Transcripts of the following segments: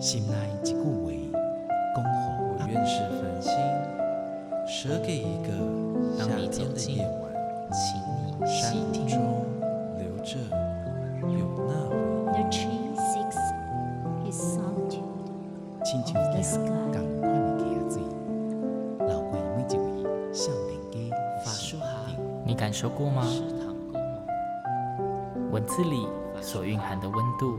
心内一句话，恭候我愿是繁星，舍给一个夏天的夜晚，请你山细听。中留着有那回 The tree seeks his solitude 亲像 of the 一 sky. 共款的溪水，流过每一位少年家法树行你感受过吗？文字里所蕴含的温度，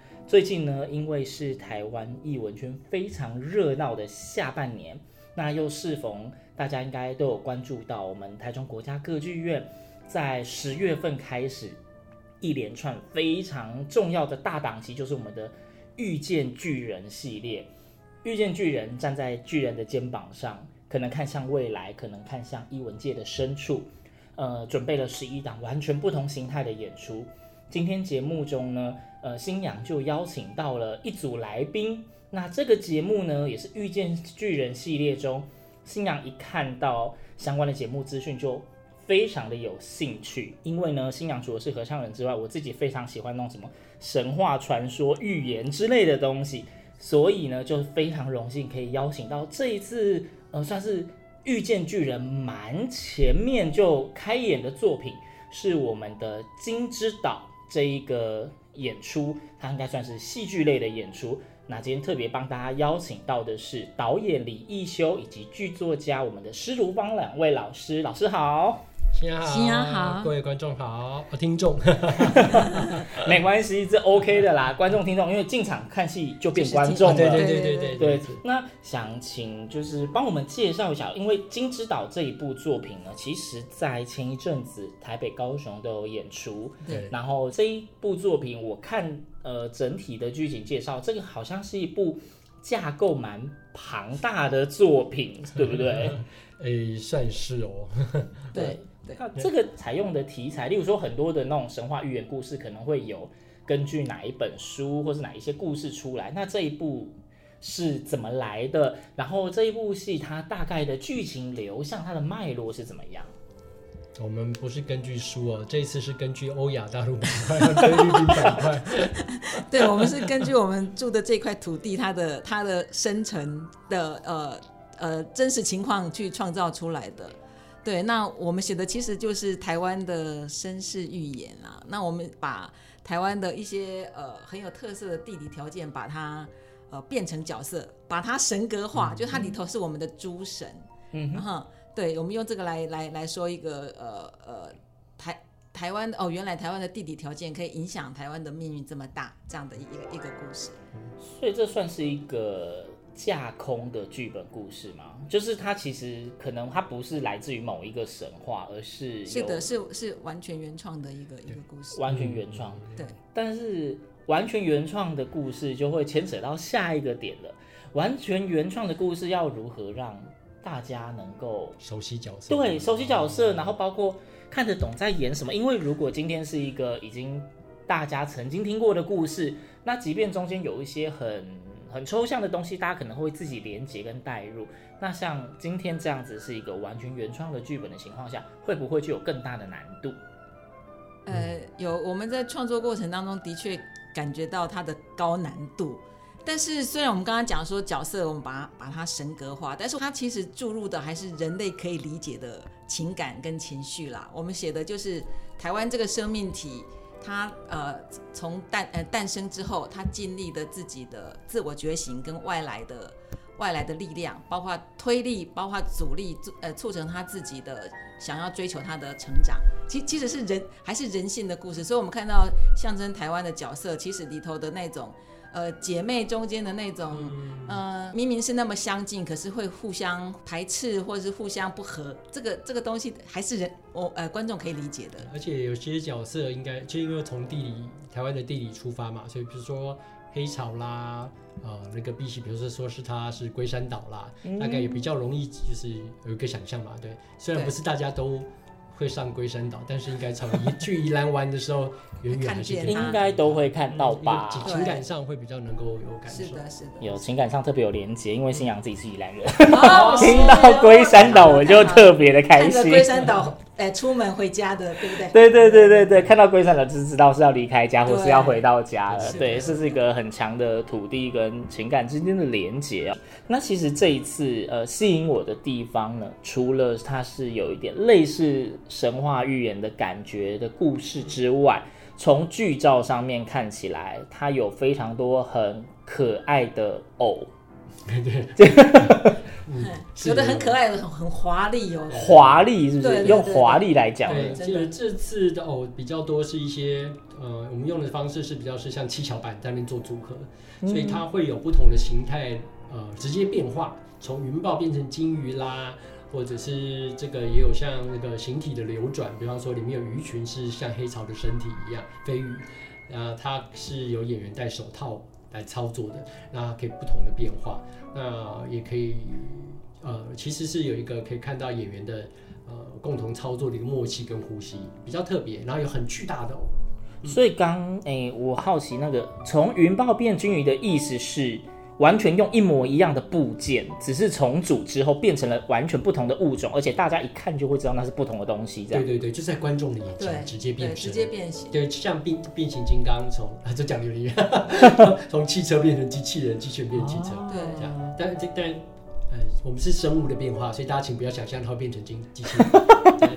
最近呢，因为是台湾艺文圈非常热闹的下半年，那又适逢大家应该都有关注到，我们台中国家歌剧院在十月份开始一连串非常重要的大档期，就是我们的《遇见巨人》系列。遇见巨人，站在巨人的肩膀上，可能看向未来，可能看向艺文界的深处。呃，准备了十一档完全不同形态的演出。今天节目中呢，呃，新阳就邀请到了一组来宾。那这个节目呢，也是遇见巨人系列中，新阳一看到相关的节目资讯就非常的有兴趣。因为呢，新阳除了是合唱人之外，我自己非常喜欢弄什么神话传说、预言之类的东西，所以呢，就非常荣幸可以邀请到这一次，呃，算是。遇见巨人蛮前面就开演的作品是我们的《金之岛》这一个演出，它应该算是戏剧类的演出。那今天特别帮大家邀请到的是导演李奕修以及剧作家我们的施如芳两位老师，老师好。新阳好，好各位观众好，哦，听众，没关系，这 OK 的啦。观众、听众，因为进场看戏就变观众了，对对对对对对。那想请就是帮我们介绍一下，因为《金之岛》这一部作品呢，其实在前一阵子台北、高雄都有演出。对。然后这一部作品，我看呃整体的剧情介绍，这个好像是一部架构蛮庞大的作品，对不对？哎，算是哦。对。那这个采用的题材，例如说很多的那种神话寓言故事，可能会有根据哪一本书或是哪一些故事出来。那这一部是怎么来的？然后这一部戏它大概的剧情流向，它的脉络是怎么样？我们不是根据书哦，这一次是根据欧亚大陆板块、菲律宾板块。对，我们是根据我们住的这块土地，它的它的生成的呃呃真实情况去创造出来的。对，那我们写的其实就是台湾的绅士寓言啊。那我们把台湾的一些呃很有特色的地理条件，把它呃变成角色，把它神格化，嗯、就它里头是我们的诸神。嗯，然后对，我们用这个来来来说一个呃呃台台湾哦，原来台湾的地理条件可以影响台湾的命运这么大，这样的一个一个故事。所以这算是一个。架空的剧本故事吗？就是它其实可能它不是来自于某一个神话，而是是的，是是完全原创的一个一个故事，完全原创。对，但是完全原创的故事就会牵扯到下一个点了。完全原创的故事要如何让大家能够熟悉角色？对，熟悉角色，然后包括看得懂在演什么。因为如果今天是一个已经大家曾经听过的故事，那即便中间有一些很很抽象的东西，大家可能会自己连接跟带入。那像今天这样子是一个完全原创的剧本的情况下，会不会就有更大的难度？呃，有，我们在创作过程当中的确感觉到它的高难度。但是虽然我们刚刚讲说角色，我们把它把它神格化，但是它其实注入的还是人类可以理解的情感跟情绪啦。我们写的就是台湾这个生命体。他呃，从诞呃诞生之后，他经历的自己的自我觉醒跟外来的外来的力量，包括推力，包括阻力，呃，促成他自己的想要追求他的成长。其其实是人还是人性的故事，所以我们看到象征台湾的角色，其实里头的那种。呃，姐妹中间的那种，嗯、呃，明明是那么相近，可是会互相排斥或者是互相不合，这个这个东西还是人我呃观众可以理解的。而且有些角色应该就因为从地理台湾的地理出发嘛，所以比如说黑潮啦，呃，那个碧玺，比如说说是它是龟山岛啦，嗯、大概也比较容易，就是有一个想象嘛。对，虽然不是大家都会上龟山岛，但是应该从宜去宜兰玩的时候，远远还是应该都会看到吧？情感上会比较能够有感受。是的，是的，有情感上特别有连结，因为新阳自己是宜兰人，哦、听到龟山岛我就特别的开心。龟山岛。哎，出门回家的，对不对？对对对对对，看到龟山岛就知道是要离开家，或是要回到家了。对，这是一个很强的土地跟情感之间的连结啊。那其实这一次，呃，吸引我的地方呢，除了它是有一点类似神话寓言的感觉的故事之外，从剧照上面看起来，它有非常多很可爱的偶。对。嗯，有的很可爱，很很华丽哦。华丽是不是？对对对对，用华丽来讲。对，其实这次的偶比较多是一些，呃，我们用的方式是比较是像七巧板在那边做组合，嗯，所以它会有不同的形态，呃，直接变化，从云豹变成金鱼啦，或者是这个也有像那个形体的流转，比方说里面有鱼群是像黑潮的身体一样飞鱼，啊，它是有演员戴手套来操作的，那可以不同的变化。那也可以，呃，其实是有一个可以看到演员的呃共同操作的一个默契跟呼吸比较特别，然后有很巨大的哦。所以刚诶、我好奇那个从云豹变金鱼的意思是完全用一模一样的部件，只是重组之后变成了完全不同的物种，而且大家一看就会知道那是不同的东西。这样对对对，就在观众的眼前直接变，直接变形。对，像变变形金刚从啊，这讲的有点远，从汽车变成机器人，机器人变汽车，对、哦，这样。但这但，呃，我们是生物的变化，所以大家请不要想象它会变成机机器人。对，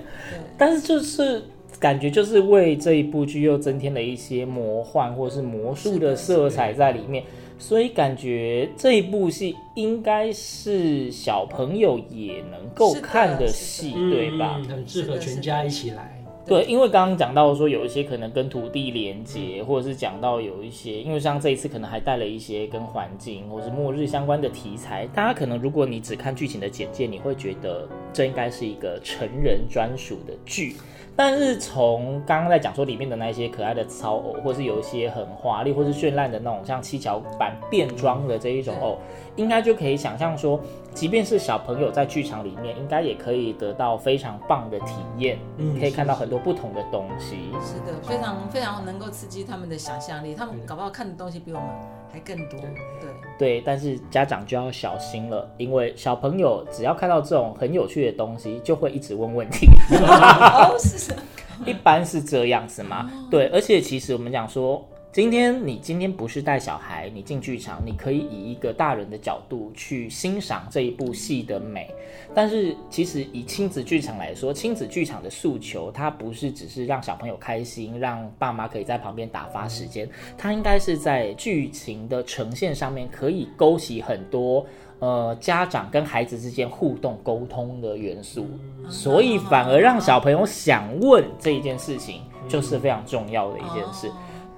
但是就是感觉就是为这一部剧又增添了一些魔幻或是魔术的色彩在里面，所以感觉这一部戏应该是小朋友也能够看的戏，对吧？嗯，很适合全家一起来。对，因为刚刚讲到说有一些可能跟土地连接，或者是讲到有一些，因为像这一次可能还带了一些跟环境或是末日相关的题材，大家可能如果你只看剧情的简介，你会觉得这应该是一个成人专属的剧。但是从刚刚在讲说里面的那些可爱的操偶，或是有一些很华丽或是绚烂的那种像七巧板变装的这一种偶，应该就可以想象说，即便是小朋友在剧场里面，应该也可以得到非常棒的体验，嗯，可以看到很多不同的东西。是的，非常非常能够刺激他们的想象力，他们搞不好看的东西比我们还更多。对对，但是家长就要小心了，因为小朋友只要看到这种很有趣的东西，就会一直问问题。哦，是。一般是这样子嘛？对，而且其实我们讲说，今天你今天不是带小孩，你进剧场，你可以以一个大人的角度去欣赏这一部戏的美。但是其实以亲子剧场来说，亲子剧场的诉求，它不是只是让小朋友开心，让爸妈可以在旁边打发时间，它应该是在剧情的呈现上面可以勾起很多。呃，家长跟孩子之间互动沟通的元素，所以反而让小朋友想问这一件事情，就是非常重要的一件事。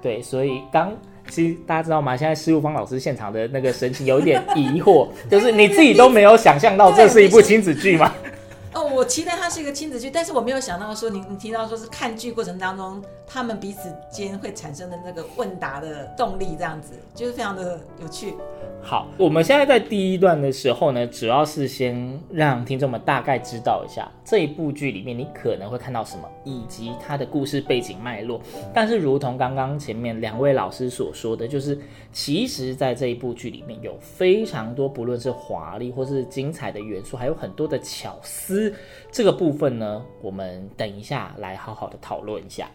对，所以刚其实大家知道吗？现在施如芳老师现场的那个神情有点疑惑，就是你自己都没有想象到这是一部亲子剧吗？我期待它是一个亲子剧，但是我没有想到说你你提到说是看剧过程当中他们彼此间会产生的那个问答的动力，这样子就是非常的有趣。好，我们现在在第一段的时候呢，主要是先让听众们大概知道一下这一部剧里面你可能会看到什么，以及它的故事背景脉络。但是，如同刚刚前面两位老师所说的，就是其实在这一部剧里面有非常多，不论是华丽或是精彩的元素，还有很多的巧思。这个部分呢，我们等一下来好好的讨论一下。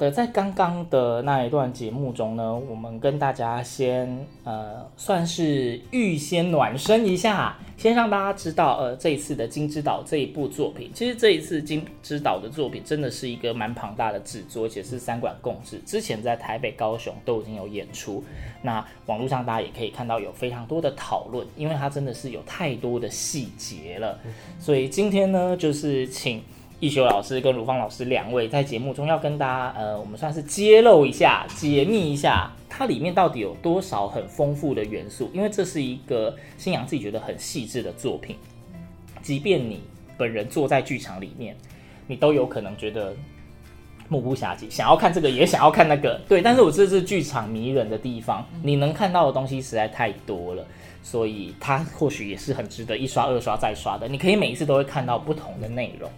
的，在刚刚的那一段节目中呢，我们跟大家先呃，算是预先暖身一下，先让大家知道，呃，这一次的《金枝岛》这一部作品，其实这一次《金枝岛》的作品真的是一个蛮庞大的制作，而且是三馆共制，之前在台北、高雄都已经有演出，那网络上大家也可以看到有非常多的讨论，因为它真的是有太多的细节了，所以今天呢，就是请。亦修老师跟如芳老师两位在节目中要跟大家，呃，我们算是揭露一下、解密一下，它里面到底有多少很丰富的元素？因为这是一个星洋自己觉得很细致的作品，即便你本人坐在剧场里面，你都有可能觉得目不暇接，想要看这个也想要看那个，对。但是我这是剧场迷人的地方，你能看到的东西实在太多了，所以它或许也是很值得一刷、二刷、再刷的。你可以每一次都会看到不同的内容。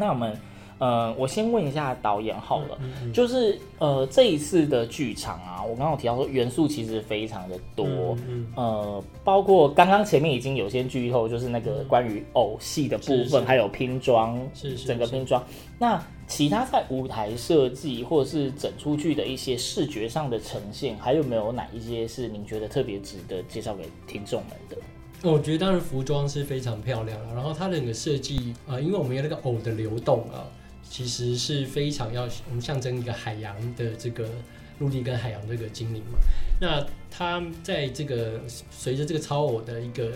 那我们，呃，我先问一下导演好了，嗯嗯、就是呃这一次的剧场啊，我刚刚有提到说元素其实非常的多，嗯嗯、呃，包括刚刚前面已经有些剧透，就是那个关于偶戏的部分，是是。还有拼装，是，是，是。整个拼装。那其他在舞台设计或者是整出剧的一些视觉上的呈现，还有没有哪一些是您觉得特别值得介绍给听众们的？我觉得当然服装是非常漂亮了，然后它的那个设计啊，因为我们有那个偶的流动啊，其实是非常要我们象征一个海洋的这个陆地跟海洋这个精灵嘛。那它在这个随着这个超偶的一个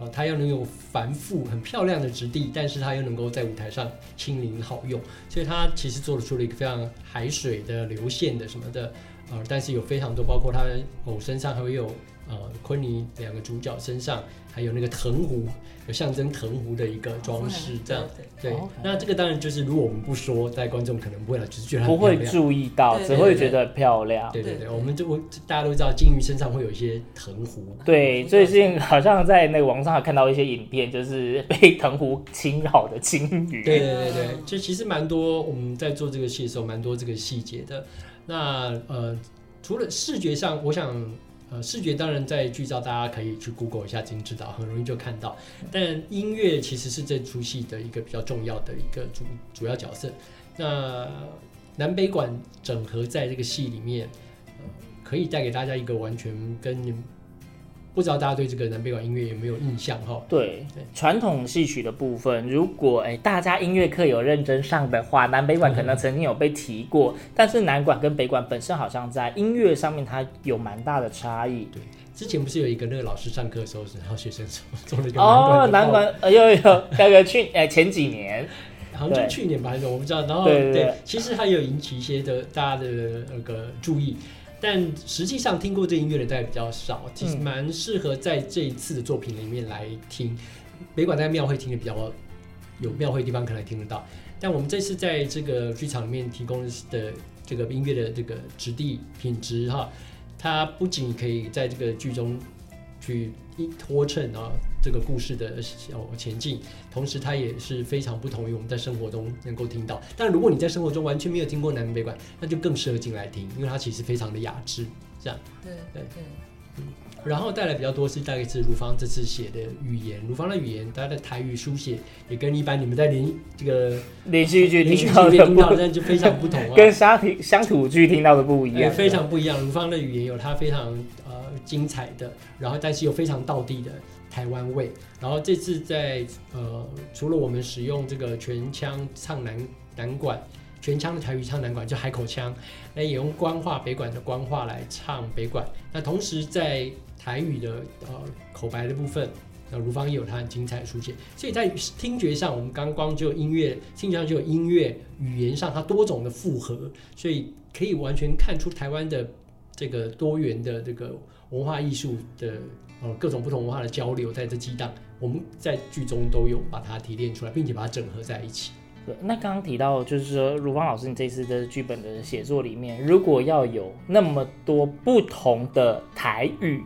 啊，它要能有繁复很漂亮的质地，但是它又能够在舞台上轻灵好用，所以它其实做出了一个非常海水的流线的什么的啊，但是有非常多，包括它偶身上还会有。呃，昆尼两个主角身上还有那个藤壶，有象征藤壶的一个装饰，这样对。那这个当然就是，如果我们不说，大家观众可能不会来，只是觉得不会注意到，只会觉得漂亮。对对对，我们就大家都知道，鲸鱼身上会有一些藤壶。对，最近好像在那个网上还看到一些影片，就是被藤壶侵扰的鲸鱼。对对对对，就其实蛮多我们在做这个戏的时候，蛮多这个细节的。那呃，除了视觉上，我想。呃，视觉当然在剧照，大家可以去 Google 一下《金枝岛》，很容易就看到。但音乐其实是这出戏的一个比较重要的一个主主要角色。那南北馆整合在这个戏里面，可以带给大家一个完全跟。不知道大家对这个南北管音乐有没有印象哈？对，传统戏曲的部分，如果哎大家音乐课有认真上的话，南北管可能曾经有被提过，嗯、但是南管跟北管本身好像在音乐上面它有蛮大的差异。对，之前不是有一个那个老师上课的时候，然后学生做了一个哦南管，呃有有那个去哎 前几年，好像就去年吧还是我不知道，然后对，对，其实它有引起一些的大家的那个注意。但实际上听过这音乐的大概比较少，其实蛮适合在这一次的作品里面来听。嗯、北管在庙会听的比较有庙会地方可能听得到，但我们这次在这个剧场里面提供的这个音乐的这个质地品质哈，它不仅可以在这个剧中去一托衬啊。这个故事的前进，同时它也是非常不同于我们在生活中能够听到。但如果你在生活中完全没有听过南北管，那就更适合进来听，因为它其实非常的雅致。这样，对对对，嗯。然后带来比较多是大概是如芳这次写的语言，如芳的语言，它的台语书写也跟一般你们在连这个连续剧连续剧听到的就非常不同啊，跟乡土乡土剧听到的不一样，非常不一样。如芳的语言有它非常呃精彩的，然后但是又非常道地的。台湾味，然后这次在呃，除了我们使用这个全腔唱南南管，全腔的台语唱南管，就海口腔，那也用官话北管的官话来唱北管。那同时在台语的呃口白的部分，那卢芳也有他很精彩的书写。所以在听觉上，我们刚光就音乐，听觉上就有音乐，语言上它多种的复合，所以可以完全看出台湾的这个多元的这个文化艺术的。呃，各种不同文化的交流在这激荡，我们在剧中都有把它提炼出来，并且把它整合在一起。对，那刚刚提到就是说，如芳老师，你这次的剧本的写作里面，如果要有那么多不同的台语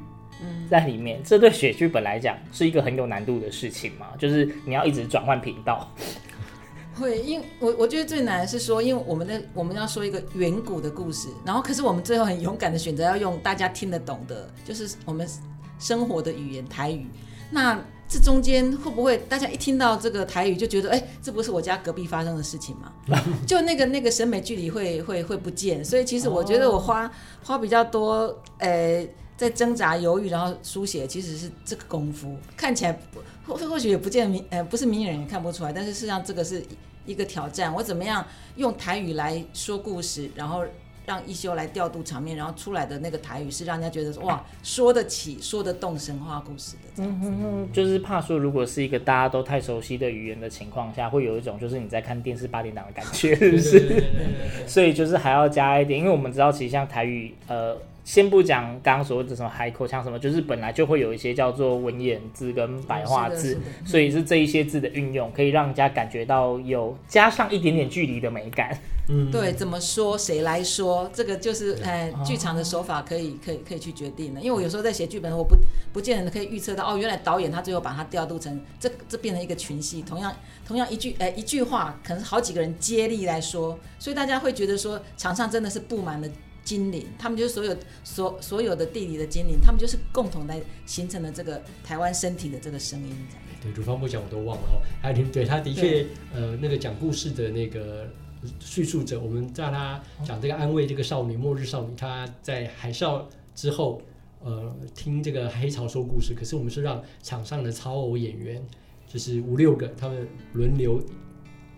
在里面，嗯、这对写剧本来讲是一个很有难度的事情嘛？就是你要一直转换频道。会，因为我我觉得最难的是说，因为我们的我们要说一个远古的故事，然后可是我们最后很勇敢的选择要用大家听得懂的，就是我们。生活的语言台语。那这中间会不会大家一听到这个台语就觉得，哎，这不是我家隔壁发生的事情吗？就那个那个审美距离会会会不见。所以其实我觉得我花、哦、花比较多，呃，在挣扎犹豫，然后书写，其实是这个功夫。看起来或或许也不见明，呃，不是明眼人也看不出来，但是事实上这个是一个挑战。我怎么样用台语来说故事，然后。让一休来调度场面，然后出来的那个台语是让人家觉得哇，说得起、说得动神话故事的这样子。嗯嗯，就是怕说，如果是一个大家都太熟悉的语言的情况下，会有一种就是你在看电视八点档的感觉，是不是？所以就是还要加一点，因为我们知道，其实像台语，呃。先不讲刚刚所谓的什么海口腔什么，就是本来就会有一些叫做文言字跟白话字，所以是这一些字的运用，可以让人家感觉到有加上一点点距离的美感。嗯，对，怎么说，谁来说，这个就是呃，剧场的手法可以可以可以去决定的。因为我有时候在写剧本，我不不见得可以预测到哦，原来导演他最后把它调度成这这变成一个群戏，同样同样一句呃一句话，可能是好几个人接力来说，所以大家会觉得说场上真的是布满了。精灵，他们就是所有所所有的地理的精灵，他们就是共同来形成了这个台湾身体的这个声音。对，主方不讲我都忘了哦。还有对，他的确，呃，那个讲故事的那个叙述者，我们在他讲这个安慰这个少女，末日少女，她在海啸之后，呃，听这个黑潮说故事。可是我们是让场上的超偶演员，就是五六个，他们轮流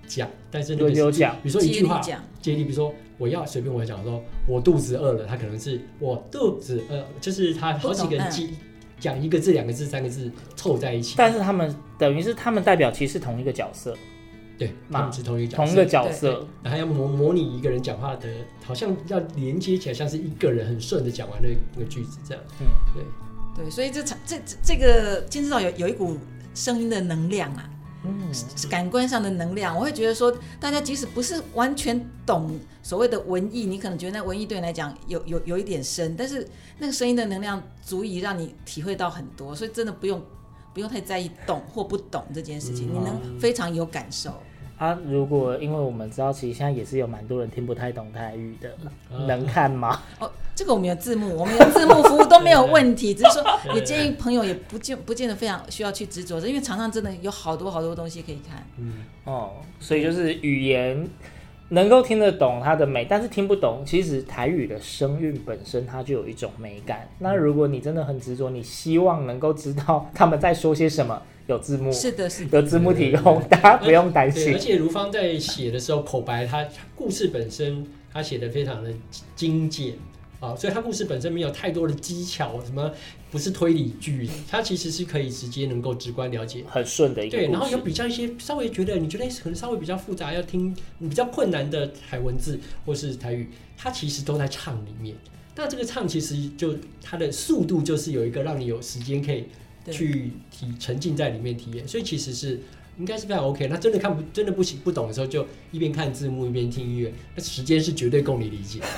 讲，但是轮流讲，比如说一句话，接力，比如说。我要随便我讲说，我肚子饿了，他可能是我肚子饿，就是他好几个人讲讲一个字、两个字、三个字凑在一起。但是他们等于是他们代表其实是同一个角色，对，他们是同一个同一个角色，然后要模模拟一个人讲话的，好像要连接起来，像是一个人很顺的讲完那那个句子这样。嗯，对。对，所以这场这这个金枝岛有有一股声音的能量啊。嗯，感官上的能量，我会觉得说，大家即使不是完全懂所谓的文艺，你可能觉得那文艺对你来讲有有有一点深，但是那个声音的能量足以让你体会到很多，所以真的不用不用太在意懂或不懂这件事情，你能非常有感受。啊，如果因为我们知道，其实现在也是有蛮多人听不太懂台语的，能看吗？哦，这个我们有字幕，我们有字幕服务都没有问题，只是说也建议朋友也不见不见得非常需要去执着，因为常常真的有好多好多东西可以看。嗯，哦，所以就是语言。能够听得懂它的美，但是听不懂，其实台语的声韵本身它就有一种美感。那如果你真的很执着，你希望能够知道他们在说些什么，有字幕，是的，是的，有字幕提供，大家不用担心。而且如芳在写的时候，口白，他故事本身他写的非常的精简。啊，所以它故事本身没有太多的技巧，什么不是推理剧，它其实是可以直接能够直观了解，很顺的一个。对，然后有比较一些稍微觉得你觉得可能稍微比较复杂，要听比较困难的台文字或是台语，它其实都在唱里面。那这个唱其实就它的速度就是有一个让你有时间可以去体沉浸在里面体验，所以其实是应该是非常 OK。那真的看不真的不行不懂的时候，就一边看字幕一边听音乐，那时间是绝对够你理解。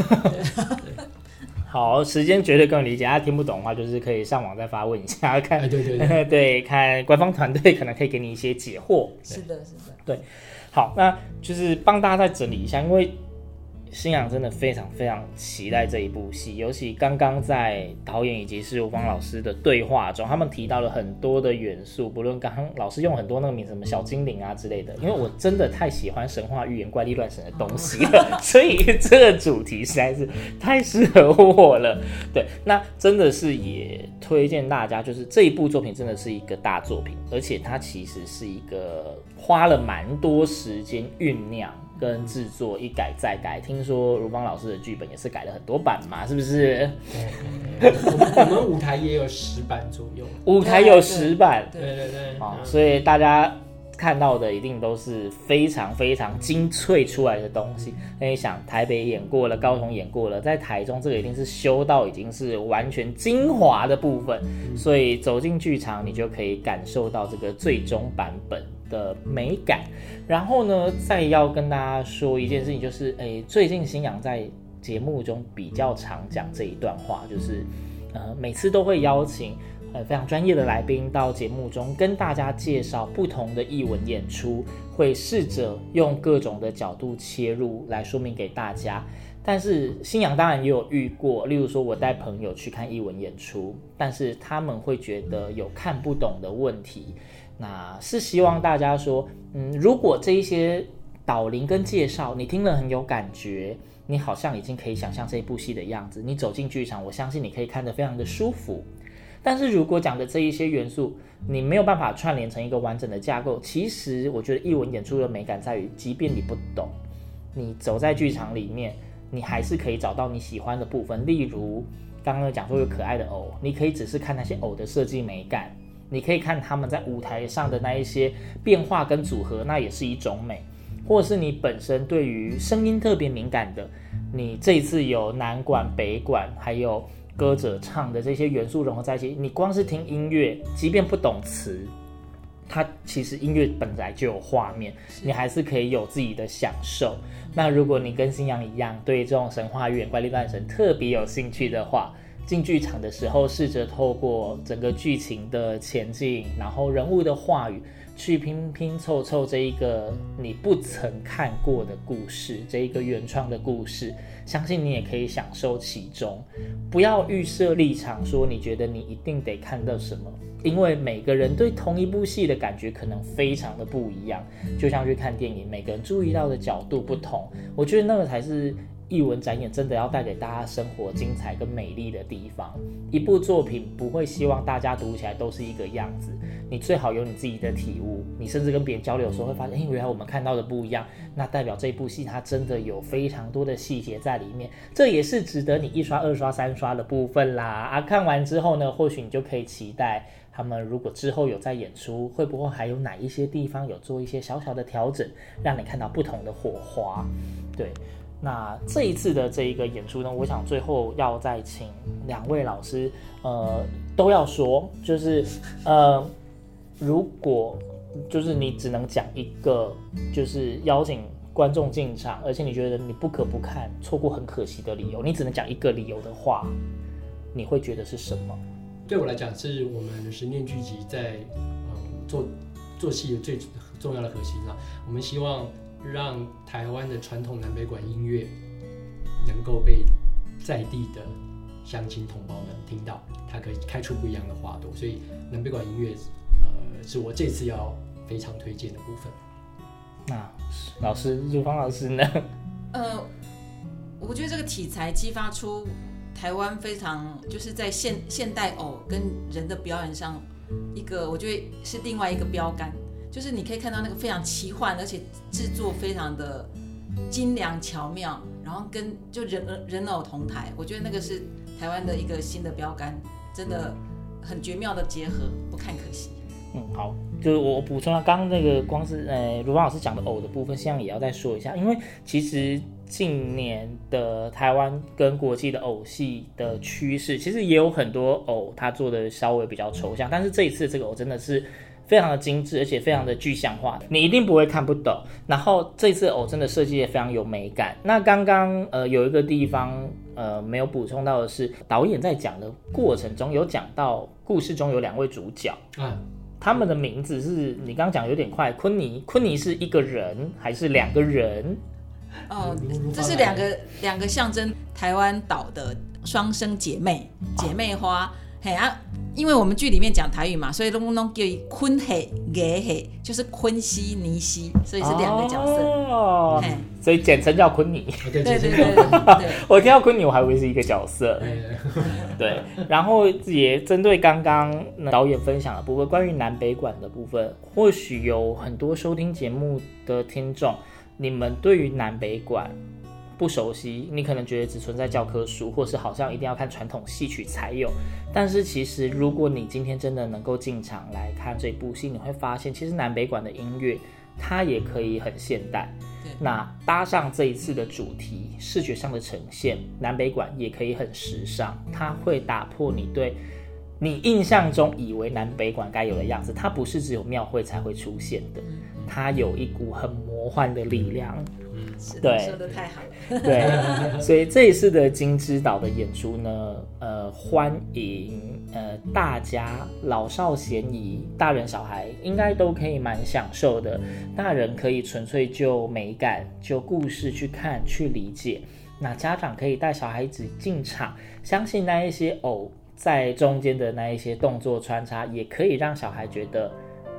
对好，时间绝对更理解。他听不懂的话，就是可以上网再发问一下，看、哎、对对对，对，看官方团队可能可以给你一些解惑。是的，是的，对。好，那就是帮大家再整理一下，因为。星洋真的非常非常期待这一部戏，尤其刚刚在导演以及是如芳老师的对话中，他们提到了很多的元素，不论刚刚老师用很多那个名字什么小精灵啊之类的，因为我真的太喜欢神话、寓言、怪力乱神的东西了，所以这个主题实在是太适合我了。对，那真的是也推荐大家，就是这一部作品真的是一个大作品，而且它其实是一个花了蛮多时间酝酿。跟制作一改再改，听说如芳老师的剧本也是改了很多版嘛，是不是？我们舞台也有十版左右，舞台有十版，对对对，对，啊，所以大家看到的一定都是非常非常精粹出来的东西。那你想，台北演过了，高雄演过了，在台中这个一定是修到已经是完全精华的部分，所以走进剧场，你就可以感受到这个最终版本的美感，然后呢，再要跟大家说一件事情，就是，哎，最近新阳在节目中比较常讲这一段话，就是，呃，每次都会邀请呃非常专业的来宾到节目中跟大家介绍不同的译文演出，会试着用各种的角度切入来说明给大家。但是新阳当然也有遇过，例如说我带朋友去看译文演出，但是他们会觉得有看不懂的问题。那是希望大家说，嗯，如果这一些导聆跟介绍你听了很有感觉，你好像已经可以想象这一部戏的样子，你走进剧场，我相信你可以看得非常的舒服。但是如果讲的这一些元素，你没有办法串联成一个完整的架构，其实我觉得艺文演出的美感在于，即便你不懂，你走在剧场里面，你还是可以找到你喜欢的部分。例如刚刚讲说有可爱的偶，你可以只是看那些偶的设计美感，你可以看他们在舞台上的那一些变化跟组合，那也是一种美。或者是你本身对于声音特别敏感的，你这一次有南管、北管，还有。歌者唱的这些元素融合在一起，你光是听音乐，即便不懂词，它其实音乐本来就有画面，你还是可以有自己的享受。那如果你跟新阳一样，对这种神话寓言、怪力乱神特别有兴趣的话，进剧场的时候，试着透过整个剧情的前进，然后人物的话语。去拼拼凑凑这一个你不曾看过的故事，这一个原创的故事，相信你也可以享受其中。不要预设立场，说你觉得你一定得看到什么，因为每个人对同一部戏的感觉可能非常的不一样。就像去看电影，每个人注意到的角度不同，我觉得那个才是。艺文展演真的要带给大家生活精彩跟美丽的地方。一部作品不会希望大家读起来都是一个样子，你最好有你自己的体悟。你甚至跟别人交流的时候会发现，哎，原来我们看到的不一样。那代表这部戏它真的有非常多的细节在里面，这也是值得你一刷、二刷、三刷的部分啦。啊，看完之后呢，或许你就可以期待他们如果之后有在演出，会不会还有哪一些地方有做一些小小的调整，让你看到不同的火花。对。那这一次的这一个演出呢，我想最后要再请两位老师，呃，都要说，就是呃，如果就是你只能讲一个，就是邀请观众进场，而且你觉得你不可不看，错过很可惜的理由，你只能讲一个理由的话，你会觉得是什么？对我来讲，是我们十念剧集在嗯做做戏的最重要的核心啊，我们希望。让台湾的传统南北管音乐能够被在地的乡亲同胞们听到，它可以开出不一样的花朵。所以南北管音乐，呃，是我这次要非常推荐的部分。那老师，如芳老师呢？呃，我觉得这个题材激发出台湾非常就是在现现代偶跟人的表演上一个，我觉得是另外一个标杆。就是你可以看到那个非常奇幻，而且制作非常的精良巧妙，然后跟就人人偶同台，我觉得那个是台湾的一个新的标杆，真的很绝妙的结合，不看可惜。嗯，好，就是我补充了刚刚那个光是呃卢芳老师讲的偶的部分，现在也要再说一下，因为其实近年的台湾跟国际的偶戏的趋势，其实也有很多偶他做的稍微比较抽象，但是这一次这个偶真的是。非常的精致，而且非常的具象化，你一定不会看不懂。然后这次偶真的设计也非常有美感。那刚刚呃有一个地方呃没有补充到的是，导演在讲的过程中有讲到故事中有两位主角，嗯，他们的名字是你刚刚讲有点快，昆尼，昆尼是一个人还是两个人？哦，这是两个两个象征台湾岛的双生姐妹，姐妹花。哦嘿啊，因为我们剧里面讲台语嘛，所以拢拢叫伊昆黑、野黑，就是昆西、尼西，所以是两个角色。哦，嘿所以简称叫昆尼。对对对对，我听到昆尼，我还以为是一个角色。对，然后也针对刚刚导演分享的部分，关于南北管的部分，或许有很多收听节目的听众，你们对于南北管。不熟悉，你可能觉得只存在教科书，或是好像一定要看传统戏曲才有。但是其实，如果你今天真的能够进场来看这部戏，你会发现，其实南北馆的音乐它也可以很现代。对那搭上这一次的主题，视觉上的呈现，南北馆也可以很时尚。它会打破你对你印象中以为南北馆该有的样子。它不是只有庙会才会出现的，它有一股很魔幻的力量。对，说的太好了。对，所以这一次的金枝岛的演出呢，呃，欢迎呃大家老少咸宜，大人小孩应该都可以蛮享受的。大人可以纯粹就美感、就故事去看、去理解。那家长可以带小孩子进场，相信那一些偶在中间的那一些动作穿插，也可以让小孩觉得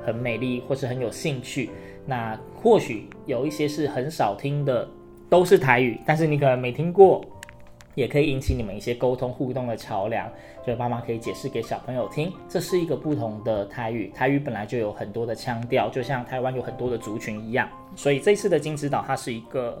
很美丽，或是很有兴趣。那或许有一些是很少听的，都是台语，但是你可能没听过。也可以引起你们一些沟通互动的桥梁，所以妈妈可以解释给小朋友听，这是一个不同的台语。台语本来就有很多的腔调，就像台湾有很多的族群一样。所以这次的金枝岛，它是一个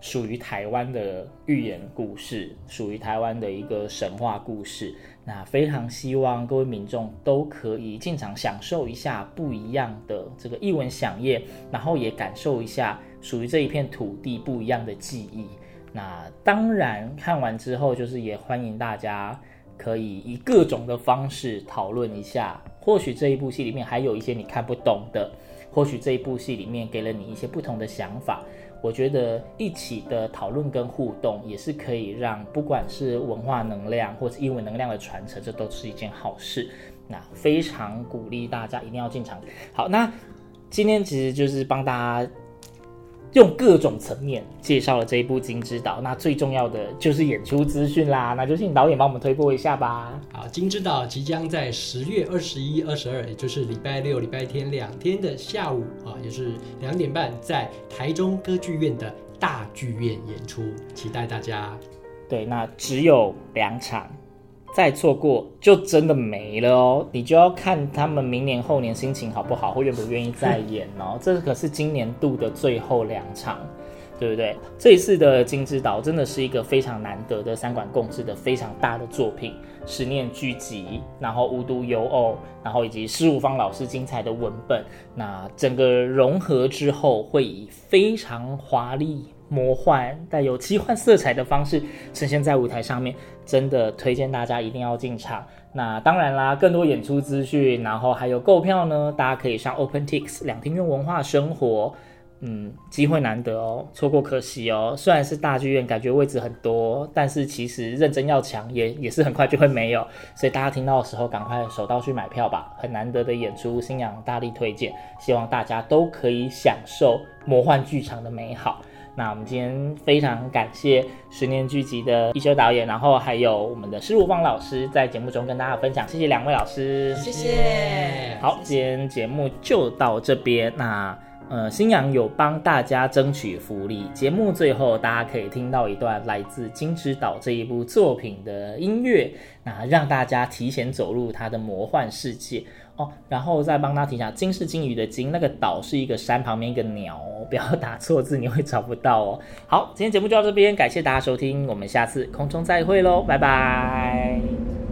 属于台湾的寓言故事，属于台湾的一个神话故事。那非常希望各位民众都可以进场享受一下不一样的这个一文饗宴，然后也感受一下属于这一片土地不一样的记忆。那当然，看完之后就是也欢迎大家可以以各种的方式讨论一下。或许这一部戏里面还有一些你看不懂的，或许这一部戏里面给了你一些不同的想法。我觉得一起的讨论跟互动也是可以让不管是文化能量或者英文能量的传承，这都是一件好事。那非常鼓励大家一定要进场。好，那今天其实就是帮大家。用各种层面介绍了这一部《金枝岛》，那最重要的就是演出资讯啦，那就请导演帮我们推播一下吧。好，《金枝岛》即将在十月二十一、二十二，也就是礼拜六、礼拜天两天的下午啊，也是两点半，在台中歌剧院的大剧院演出，期待大家。对，那只有两场。再错过就真的没了哦，你就要看他们明年后年心情好不好，或愿不愿意再演哦。这可是今年度的最后两场，对不对？这一次的《金枝岛》真的是一个非常难得的三馆共治的非常大的作品，十念聚集，然后无独有偶，然后以及施如芳老师精彩的文本，那整个融合之后会以非常华丽。魔幻带有奇幻色彩的方式呈现在舞台上面，真的推荐大家一定要进场。那当然啦，更多演出资讯，然后还有购票呢，大家可以上 OpenTix 两厅院文化生活。嗯，机会难得哦，错过可惜哦。虽然是大剧院，感觉位置很多，但是其实认真要抢也也是很快就会没有。所以大家听到的时候，赶快手到去买票吧。很难得的演出，星洋大力推荐，希望大家都可以享受魔幻剧场的美好。那我们今天非常感谢十年剧集的一休导演，然后还有我们的施如芳老师在节目中跟大家分享，谢谢两位老师，谢谢。好，今天节目就到这边。那呃，新阳有帮大家争取福利，节目最后大家可以听到一段来自《金之岛》这一部作品的音乐，那让大家提前走入它的魔幻世界。哦，然后再帮他提一下，金是金鱼的金，那个岛是一个山旁边一个鸟，不要打错字，你会找不到哦。好，今天节目就到这边，感谢大家收听，我们下次空中再会喽，拜拜。